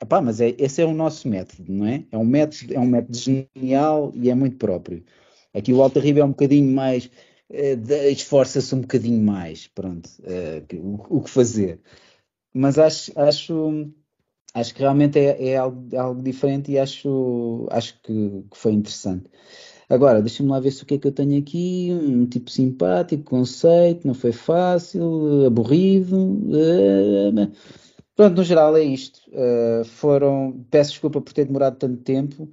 Epá, mas é, esse é o nosso método, não é? É um método, é um método genial e é muito próprio. Aqui o Alta Riba é um bocadinho mais, uh, esforça-se um bocadinho mais, pronto, uh, o, o, que fazer. Mas acho, acho, acho que realmente é, é algo, é algo, diferente e acho, acho que, que foi interessante. Agora, deixa-me lá ver se o que é que eu tenho aqui. Um tipo simpático, conceito, não foi fácil, aborrido. Uh, pronto, no geral é isto. Uh, foram. Peço desculpa por ter demorado tanto tempo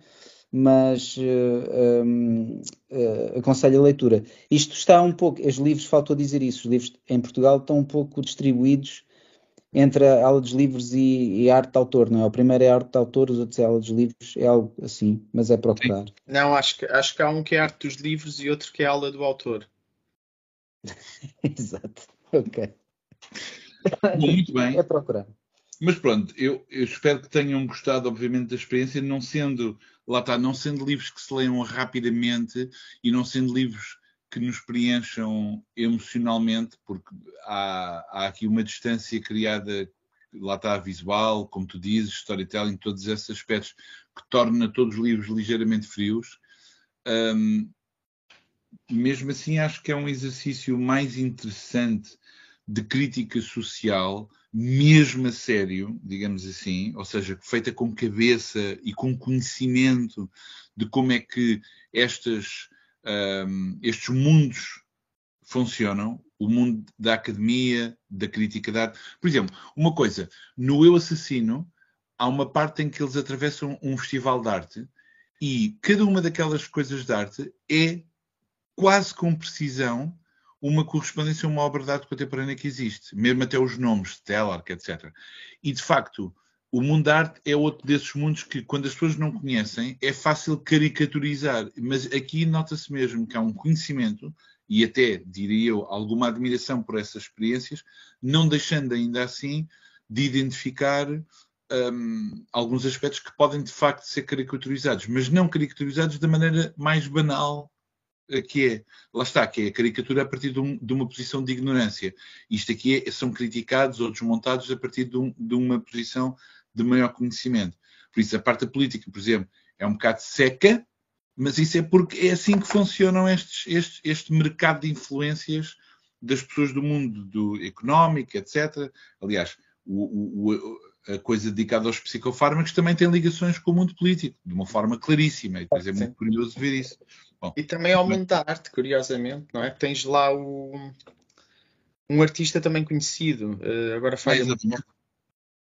mas uh, um, uh, aconselho a leitura. Isto está um pouco, os livros, faltou dizer isso, os livros em Portugal estão um pouco distribuídos entre a aula dos livros e, e a arte de autor, não é? O primeiro é a arte de autor, os outros é a aula dos livros, é algo assim, mas é procurar. Sim. Não, acho que, acho que há um que é a arte dos livros e outro que é a aula do autor. Exato, ok. Muito bem. É procurar. Mas pronto, eu, eu, espero que tenham gostado, obviamente, da experiência, não sendo, lá está, não sendo livros que se leiam rapidamente e não sendo livros que nos preencham emocionalmente, porque há, há aqui uma distância criada, lá está, visual, como tu dizes, storytelling, todos esses aspectos que torna todos os livros ligeiramente frios. Um, mesmo assim, acho que é um exercício mais interessante de crítica social mesmo a sério, digamos assim, ou seja, feita com cabeça e com conhecimento de como é que estas, um, estes mundos funcionam, o mundo da academia, da crítica de arte. Por exemplo, uma coisa, no Eu Assassino, há uma parte em que eles atravessam um festival de arte e cada uma daquelas coisas de arte é quase com precisão uma correspondência a uma obra de arte contemporânea que existe, mesmo até os nomes, Stellark, etc. E, de facto, o mundo da arte é outro desses mundos que, quando as pessoas não conhecem, é fácil caricaturizar. Mas aqui nota-se mesmo que há um conhecimento e até, diria eu, alguma admiração por essas experiências, não deixando ainda assim de identificar um, alguns aspectos que podem de facto ser caricaturizados, mas não caricaturizados da maneira mais banal que é, lá está, que é a caricatura a partir de, um, de uma posição de ignorância. Isto aqui é, são criticados ou desmontados a partir de, um, de, uma posição de maior conhecimento. Por isso, a parte da política, por exemplo, é um bocado seca, mas isso é porque é assim que funcionam estes, este, este mercado de influências das pessoas do mundo do económico, etc. Aliás, o, o, a coisa dedicada aos psicofármacos também tem ligações com o mundo político, de uma forma claríssima, e depois é muito curioso ver isso. Bom, e também ao mundo da arte, curiosamente, não é? Tens lá o, um artista também conhecido, uh, agora faz. É,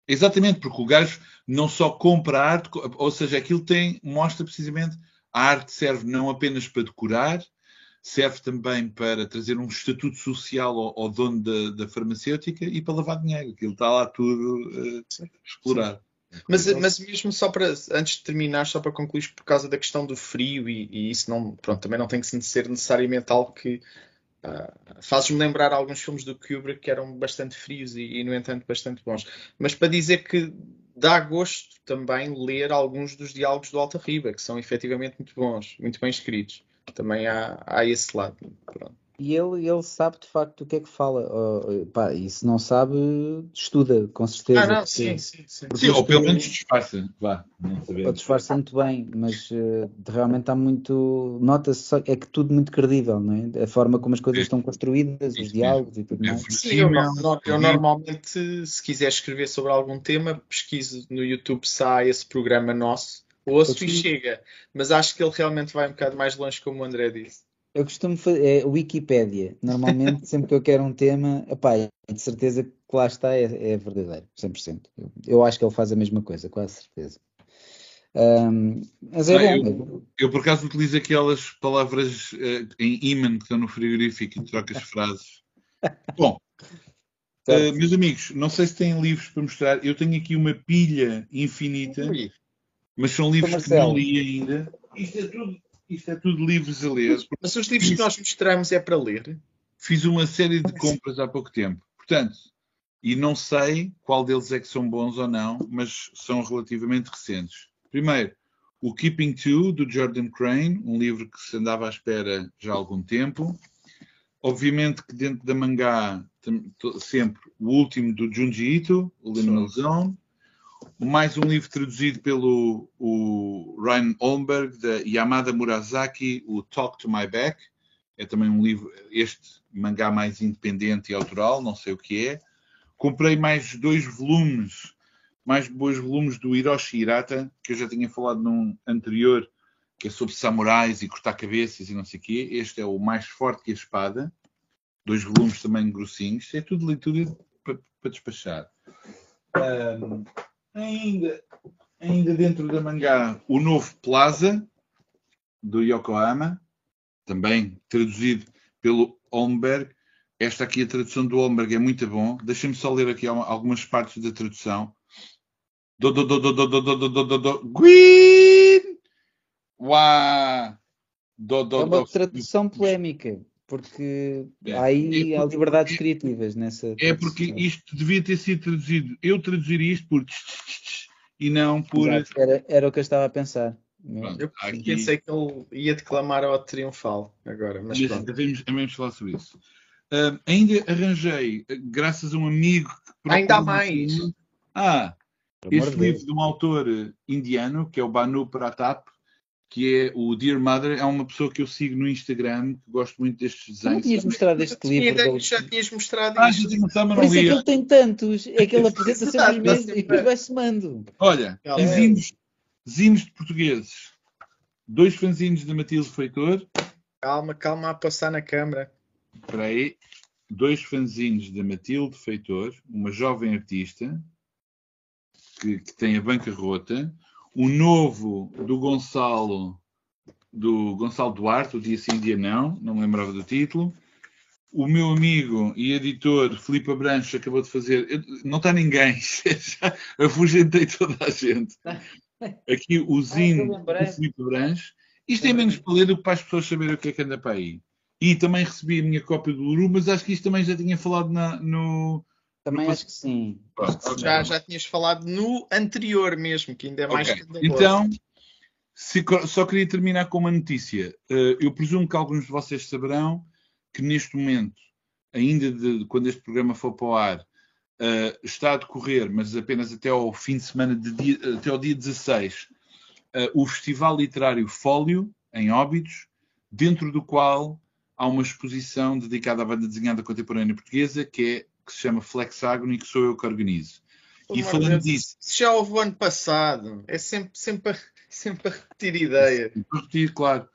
exatamente. porque o gajo não só compra arte, ou seja, aquilo tem, mostra precisamente a arte serve não apenas para decorar, serve também para trazer um estatuto social ao, ao dono da, da, farmacêutica e para lavar dinheiro. Aquilo está lá tudo uh, explorado. Mas, mas mesmo só para, antes de terminar, só para concluir, por causa da questão do frio e, e isso não, pronto, também não tem que ser necessariamente algo que uh, fazes-me lembrar alguns filmes do Kubrick que eram bastante frios e, e, no entanto, bastante bons. Mas para dizer que dá gosto também ler alguns dos diálogos do Alta Riba, que são efetivamente muito bons, muito bem escritos. Também há, há esse lado. Pronto. E ele, ele sabe de facto o que é que fala. Oh, pá, e se não sabe, estuda, com certeza. Ah, não, porque, sim, sim, sim. sim ou pelo menos disfarça. Vá, ou disfarça muito bem, mas uh, realmente há muito. Nota-se é que tudo muito credível, não é? A forma como as coisas estão construídas, os diálogos e tudo mais. Sim, eu, eu, eu, normalmente, se quiser escrever sobre algum tema, pesquiso no YouTube se há esse programa nosso. Ouço e chega. Mas acho que ele realmente vai um bocado mais longe, como o André disse. Eu costumo fazer é Wikipédia. Normalmente, sempre que eu quero um tema, epá, de certeza que lá está, é, é verdadeiro, 100%. Eu, eu acho que ele faz a mesma coisa, quase certeza. Um, mas é Ah, bom. Eu, por acaso, utilizo aquelas palavras eh, em imã que estão no frigorífico e troco as frases. Bom, eh, meus amigos, não sei se têm livros para mostrar. Eu tenho aqui uma pilha infinita, mas são livros que não li ainda. Isto é tudo, isto é tudo livros a ler. Mas os livros que nós mostramos é para ler. Fiz uma série de compras há pouco tempo. Portanto, e não sei qual deles é que são bons ou não, mas são relativamente recentes. Primeiro, o Keeping Two, do Jordan Crane, um livro que se andava à espera já há algum tempo. Obviamente que dentro da mangá, sempre o último do Junji Ito, o Liminal Zone. Mais um livro traduzido pelo o Ryan Olmberg, da Yamada Murasaki, o Talk to My Back. É também um livro, este mangá mais independente e autoral, não sei o que é. Comprei mais dois volumes, mais dois volumes do Hiroshi Hirata, que eu já tinha falado num anterior, que é sobre samurais e cortar cabeças e não sei o quê. Este é o mais forte que a espada. Dois volumes também grossinhos. É tudo leitura para, para despachar. Ahm, ainda, ainda dentro da mangá, o novo Plaza, do Yokohama, também traduzido pelo Holmberg. Esta aqui, a tradução do Holmberg é muito bom. Deixem-me só ler aqui al- algumas partes da tradução. Do, do, do, do, do, do, do, do, do, do. Green! Uá! Do, do, É uma tradução polémica, porque É. há aí É há liberdades criativas nessa. É porque isto devia ter sido traduzido. Eu traduziria isto por tch, tch, tch, e não por. Exato, era, era o que eu estava a pensar. Pronto, Eu aqui- pensei que ele ia declamar ao triunfal agora, mas pronto. devemos, devemos falar sobre isso. Ah, ainda arranjei, ah, graças a um amigo que Ainda há mais. Ah, Por amor este Deus. livro de um autor eh, indiano, que é o Banu Pratap, que é o Dear Mother, é uma pessoa que eu sigo no Instagram, que gosto muito destes não desenhos. tinhas mostrado este Tinha livro dele. que já tinhas mostrado Ah, isto. já mas Por não isso é que ele tem tantos, é que ele apresenta sempre imenso sempre- e depois vai somando. Olha, Calma. e zines, zines de portugueses. Dois fanzines de Matilde Feitor. Calma, calma a passar na câmara. Espera aí. Dois fanzines da Matilde Feitor, uma jovem artista que, que tem a bancarrota. O novo do Gonçalo, do Gonçalo Duarte, o Dia Sim, Dia Não, não me lembrava do título. O meu amigo e editor Filipe Abranches acabou de fazer. eu- Não está ninguém, já afugentei toda a gente. Aqui o eu lembrei. do Filipe Abranches. Isto é menos para ler do que para as pessoas saberem o que é que anda para aí. E também recebi a minha cópia do Uru, mas acho que isto também já tinha falado na- no. Também Não acho que sim. Pronto. Já, já tinhas falado no anterior mesmo, que ainda é mais Ok. escandaloso. Então, se- só queria terminar com uma notícia. Eh, eu presumo que alguns de vocês saberão que neste momento, ainda de, quando este programa for para o ar, eh, está a decorrer, mas apenas até ao fim de semana, de dia- até ao dia 16, eh, o Festival Literário Fólio, em Óbidos, dentro do qual há uma exposição dedicada à banda desenhada contemporânea portuguesa, que, é, que se chama Flexágono e que sou eu que organizo. E falando Deus, disso, isso já houve o ano passado. É sempre, sempre, a, sempre a repetir ideia. Para repetir, claro.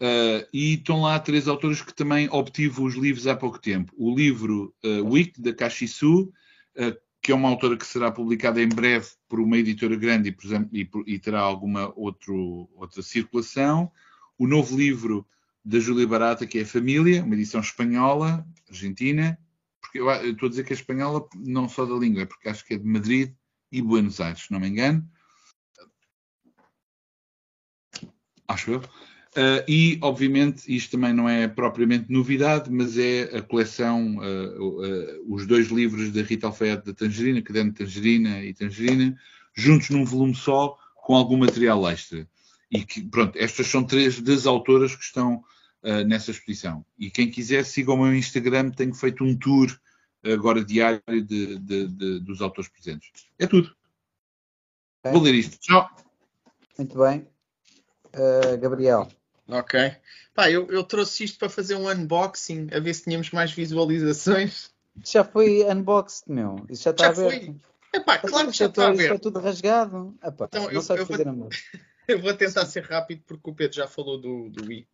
Uh, e estão lá três autores que também obtive os livros há pouco tempo. O livro uh, Week, da Kashisu, uh, que é uma autora que será publicada em breve por uma editora grande e, por exemplo, e, por- e terá alguma outro, outra circulação. O novo livro da Júlia Barata, que é Família, uma edição espanhola, argentina. Porque eu, eu estou a dizer que é espanhola não só da língua, é porque acho que é de Madrid e Buenos Aires, se não me engano. Acho eu. Uh, e, obviamente, isto também não é propriamente novidade, mas é a coleção, uh, uh, os dois livros da Rita Alfaiate da Tangerina, Caderno de Tangerina e Tangerina, juntos num volume só, com algum material extra. E que, pronto, estas são três das autoras que estão uh, nessa exposição. E quem quiser, siga o meu Instagram, tenho feito um tour agora diário de, de, de, dos autores presentes. É tudo. Ok. Vou ler isto. Tchau. Muito bem. Uh, Gabriel. Ok. Pá, eu, eu trouxe isto para fazer um unboxing, a ver se tínhamos mais visualizações. Já foi unboxed, meu. Isso já está Já aberto. foi? Epá, claro que já está, isso está aberto. tudo rasgado. Epá, Então, não eu- sabes eu vou- fazer amor. Eu vou tentar ser rápido porque o Pedro já falou do, do Wii,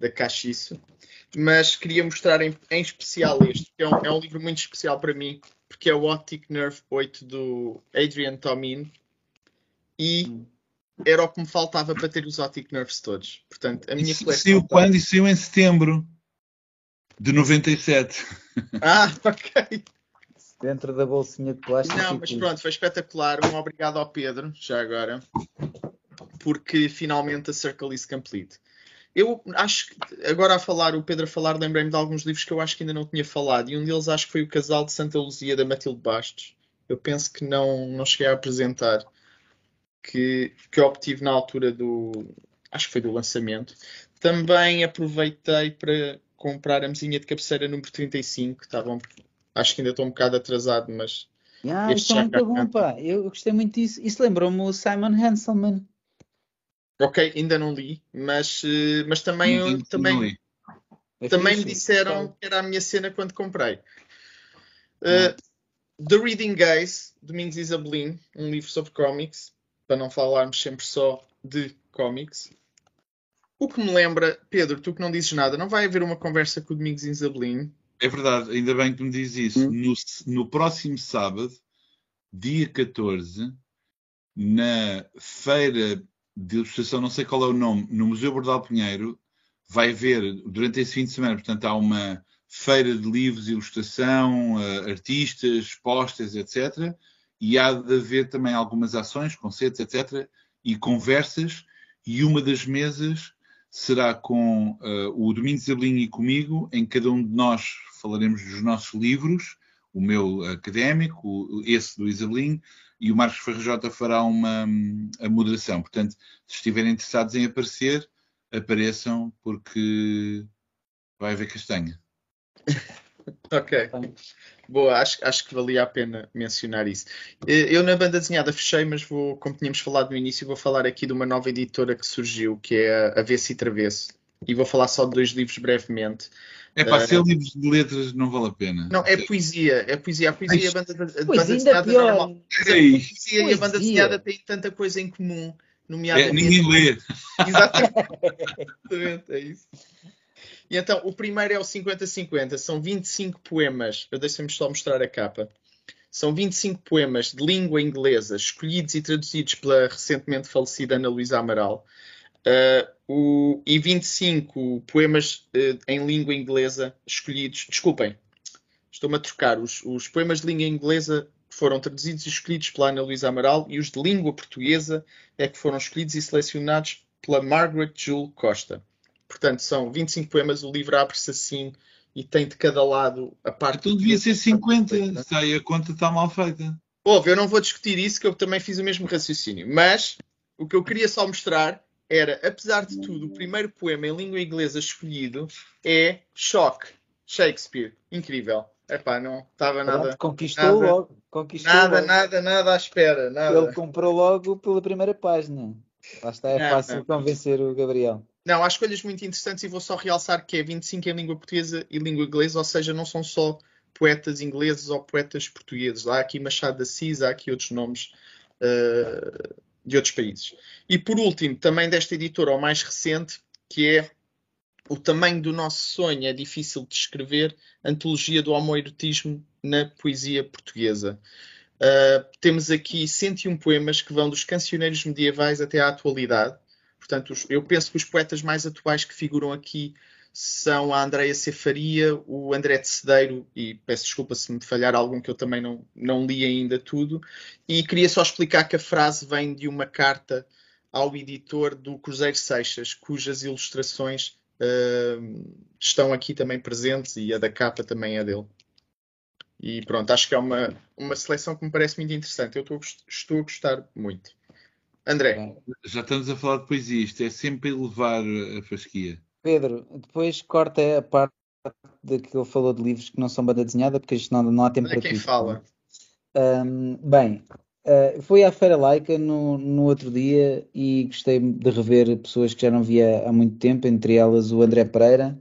da Cachiço. Mas queria mostrar em, em especial este, que é um, é um livro muito especial para mim, porque é o Optic Nerve 8 do Adrian Tomin. E era o que me faltava para ter os Optic Nerves todos. Portanto, a minha Isso coleção. saiu quando? Isso saiu em setembro de 97. Ah, ok. Dentro da bolsinha de plástico. Não, mas pronto, foi espetacular. Um obrigado ao Pedro, já agora, porque finalmente a Circle is complete. Eu acho que, agora a falar, o Pedro a falar, lembrei-me de alguns livros que eu acho que ainda não tinha falado, e um deles acho que foi o Casal de Santa Luzia, da Matilde Bastos. Eu penso que não, não cheguei a apresentar, que, que eu obtive na altura do. Acho que foi do lançamento. Também aproveitei para comprar a mesinha de cabeceira número 35, estavam, acho que ainda estou um bocado atrasado, mas Ah, Este é já muito bom, pá. Eu, eu gostei muito disso. Isso lembrou-me o Simon Hanselman. Ok, ainda não li, mas, eh, mas também, também, não li. É também me disseram que era a minha cena quando comprei. Uh, The Reading Guys, Domingos Isabelin, um livro sobre cómics, para não falarmos sempre só de cómics. O que me lembra, Pedro, tu que não dizes nada, não vai haver uma conversa com o Domingos Isabelin? É verdade, ainda bem que me diz isso. Hum. No, no próximo sábado, dia 14, na feira de ilustração, não sei qual é o nome, no Museu Bordal Pinheiro, vai haver, durante esse fim de semana, portanto, há uma feira de livros ilustração, eh, artistas, postas, etc. E há de haver também algumas ações, conceitos, etc. E conversas. E uma das mesas será com eh, o Domingos Abelinho e comigo, em que cada um de nós falaremos dos nossos livros, o meu académico, esse do Isabelinho, e o Marcos Ferrajota fará uma hum, a moderação. Portanto, se estiverem interessados em aparecer, apareçam, porque vai haver castanha. Ok. Boa, acho, acho que valia a pena mencionar isso. Eh, Eu na banda desenhada fechei, mas vou, como tínhamos falado no início, vou falar aqui de uma nova editora que surgiu, que é a Avesso e Travesso. E vou falar só de dois livros brevemente. É para Eh, ser livros de letras não vale a pena. Não, é poesia, é poesia. A poesia e a banda, a Pois banda desenhada pior. normal. Mas a Ei, poesia e a banda Poesia. desenhada têm tanta coisa em comum, é, nomeadamente. ninguém lê. Exatamente, é isso. E então, o primeiro é o 50-50, são 25 poemas. Eu deixo-me só mostrar a capa. São 25 poemas de língua inglesa, escolhidos e traduzidos pela recentemente falecida Ana Luísa Amaral. Uh, o- e 25 poemas uh, em língua inglesa escolhidos. Desculpem, estou-me a trocar. Os, os poemas de língua inglesa foram traduzidos e escolhidos pela Ana Luísa Amaral e os de língua portuguesa é que foram escolhidos e selecionados pela Margaret Jewel Costa. Portanto, são 25 poemas, o livro abre-se assim e tem de cada lado a parte. Então devia ser portuguesa. 50. Se aí a conta está mal feita. Ouve, eu não vou discutir isso, que eu também fiz o mesmo raciocínio. Mas o que eu queria só mostrar era, apesar de tudo, o primeiro poema em língua inglesa escolhido é Shock, Shakespeare. Incrível. Epá, não estava nada, conquistou nada- logo. Conquistou nada, logo. nada, nada à espera. Nada. Ele comprou logo pela primeira página. Lá está, é Não, fácil não. convencer o Gabriel. Não, há escolhas muito interessantes e vou só realçar que é 25 em língua portuguesa e língua inglesa, ou seja, não são só poetas ingleses ou poetas portugueses. Há aqui Machado de Assis, há aqui outros nomes uh, de outros países. E por último, também desta editora, o mais recente, que é O Tamanho do Nosso Sonho é Difícil de Escrever, Antologia do Homoerotismo na Poesia Portuguesa. Uh, temos aqui 101 poemas que vão dos cancioneiros medievais até à atualidade. Portanto, os- eu penso que os poetas mais atuais que figuram aqui são a Andréia Cefaria, o André de Cedeiro, e peço desculpa se me falhar algum que eu também não, não li ainda tudo. E queria só explicar que a frase vem de uma carta ao editor do Cruzeiro Seixas, cujas ilustrações uh, estão aqui também presentes e a da capa também é dele. E pronto, acho que é uma, uma seleção que me parece muito interessante. Eu estou, estou a gostar muito. André, Já estamos a falar de poesia. Isto é sempre elevar a fasquia. Pedro, depois corta a parte de que ele falou de livros que não são banda desenhada, porque isto não, não há tempo olha para quem tudo. fala. Ahm, bem, ah, fui à Feira Laica no, no outro dia e gostei de rever pessoas que já não via há muito tempo, entre elas o André Pereira,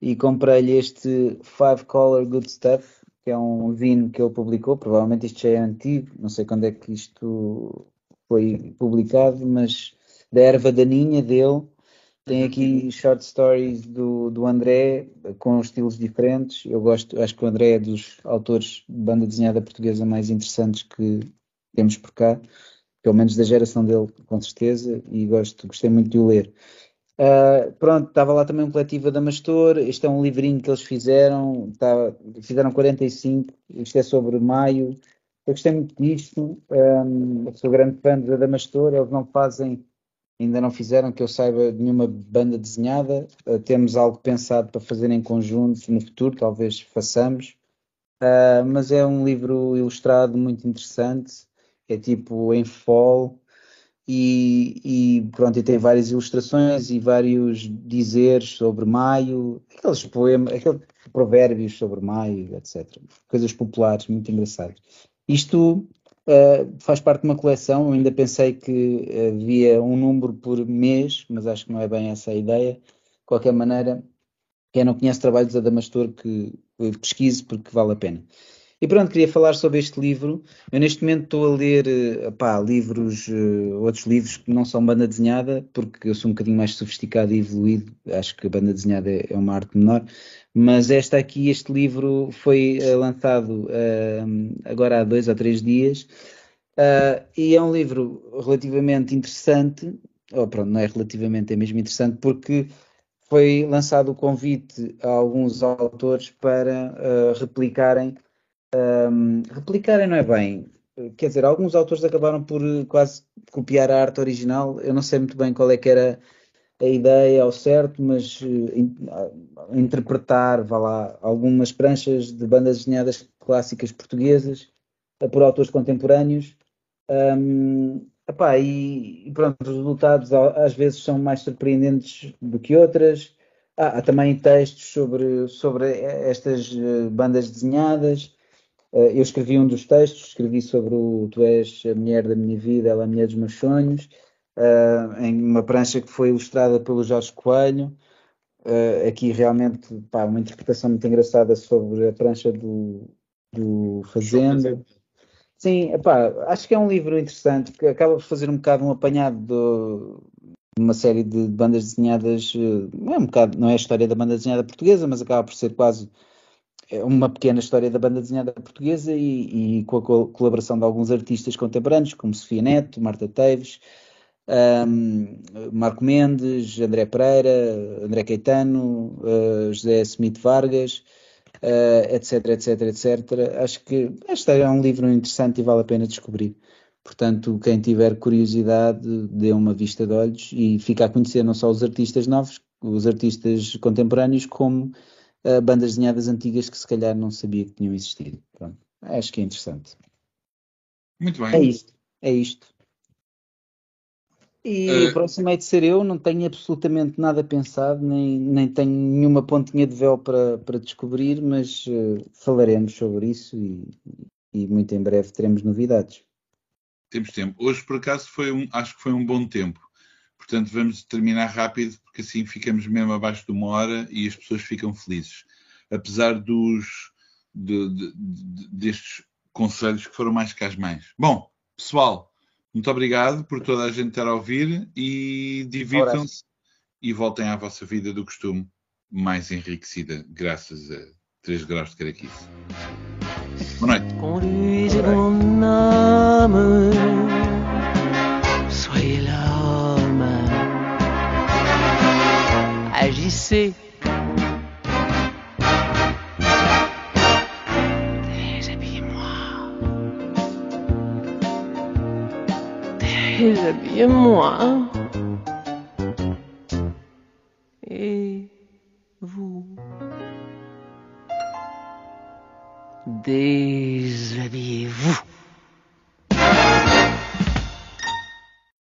e comprei-lhe este Five Color Good Stuff, que é um vinho que ele publicou, provavelmente isto já é antigo, não sei quando é que isto foi publicado, mas da erva daninha dele. Tem aqui short stories do, do André com estilos diferentes. Eu gosto, acho que o André é dos autores de banda desenhada portuguesa mais interessantes que temos por cá. pelo menos da geração dele, com certeza, e gosto, gostei muito de o ler. Uh, pronto, estava lá também um coletivo da Damastor. Este é um livrinho que eles fizeram, tá, fizeram 45. Isto é sobre maio. Eu gostei muito disto. Um, sou grande fã da Damastor. Eles não fazem, ainda não fizeram, que eu saiba, nenhuma banda desenhada. Uh, temos algo pensado para fazer em conjunto no futuro, talvez façamos. Uh, mas é um livro ilustrado muito interessante. É tipo em fall e, e, pronto, e tem várias ilustrações e vários dizeres sobre maio, aqueles poemas, aqueles provérbios sobre maio, etc. Coisas populares, muito engraçadas. Isto uh, faz parte de uma coleção, eu ainda pensei que havia um número por mês, mas acho que não é bem essa a ideia. De qualquer maneira, quem não conhece trabalhos da Damastor, que pesquise porque vale a pena. E pronto, queria falar sobre este livro. Eu neste momento estou a ler eh, pá, livros, uh, outros livros que não são banda desenhada, porque eu sou um bocadinho mais sofisticado e evoluído. Acho que a banda desenhada é, é uma arte menor. Mas esta aqui, este livro, foi uh, lançado uh, agora há dois ou três dias. e é um livro relativamente interessante. Oh, pronto, não é relativamente, é mesmo interessante, porque foi lançado o convite a alguns autores para replicarem um, replicarem não é bem. Quer dizer, alguns autores acabaram por eh, quase copiar a arte original. Eu não sei muito bem qual é que era a ideia ao certo, mas uh, interpretar, vá lá, algumas pranchas de bandas desenhadas clássicas portuguesas uh, por autores contemporâneos. Um, epá, e, e, pronto, os resultados às vezes são mais surpreendentes do que outras. há também textos sobre, sobre estas bandas desenhadas. Eh, eu escrevi um dos textos, escrevi sobre o Tu és a mulher da minha vida, ela é a mulher dos meus sonhos, eh, em uma prancha que foi ilustrada pelo Jorge Coelho. Uh, aqui realmente pá, uma interpretação muito engraçada sobre a prancha do, do Fazenda. Sim, epá, acho que é um livro interessante que acaba por fazer um bocado um apanhado de uma série de bandas desenhadas, não é um bocado, não é a história da banda desenhada portuguesa, mas acaba por ser quase uma pequena história da banda desenhada portuguesa e, e, com a colaboração de alguns artistas contemporâneos, como Sofia Neto, Marta Teves, um, Marco Mendes, André Pereira, André Caetano, uh, José Smith Vargas, uh, etc, etc, etc. Acho que este é um livro interessante e vale a pena descobrir. Portanto, quem tiver curiosidade, dê uma vista de olhos e fica a conhecer não só os artistas novos, os artistas contemporâneos, como uh, bandas desenhadas antigas que se calhar não sabia que tinham existido. Pronto. Acho que é interessante. Muito bem. É isto. É isto. E uh... o próximo é de ser eu, não tenho absolutamente nada pensado, nem, nem tenho nenhuma pontinha de véu para, para descobrir, mas uh, falaremos sobre isso e, e muito em breve teremos novidades. Temos tempo. Hoje, por acaso, foi um, acho que foi um bom tempo. Portanto, vamos terminar rápido, porque assim ficamos mesmo abaixo de uma hora e as pessoas ficam felizes. Apesar dos, de, de, de, destes conselhos que foram mais que as mães. Bom, pessoal, muito obrigado por toda a gente estar a ouvir e divirtam-se e voltem à vossa vida do costume mais enriquecida, graças a 3 graus de caraquice. Boa noite. Boa noite. lycée. Déshabillez-moi. Déshabillez-moi. Et vous. Des.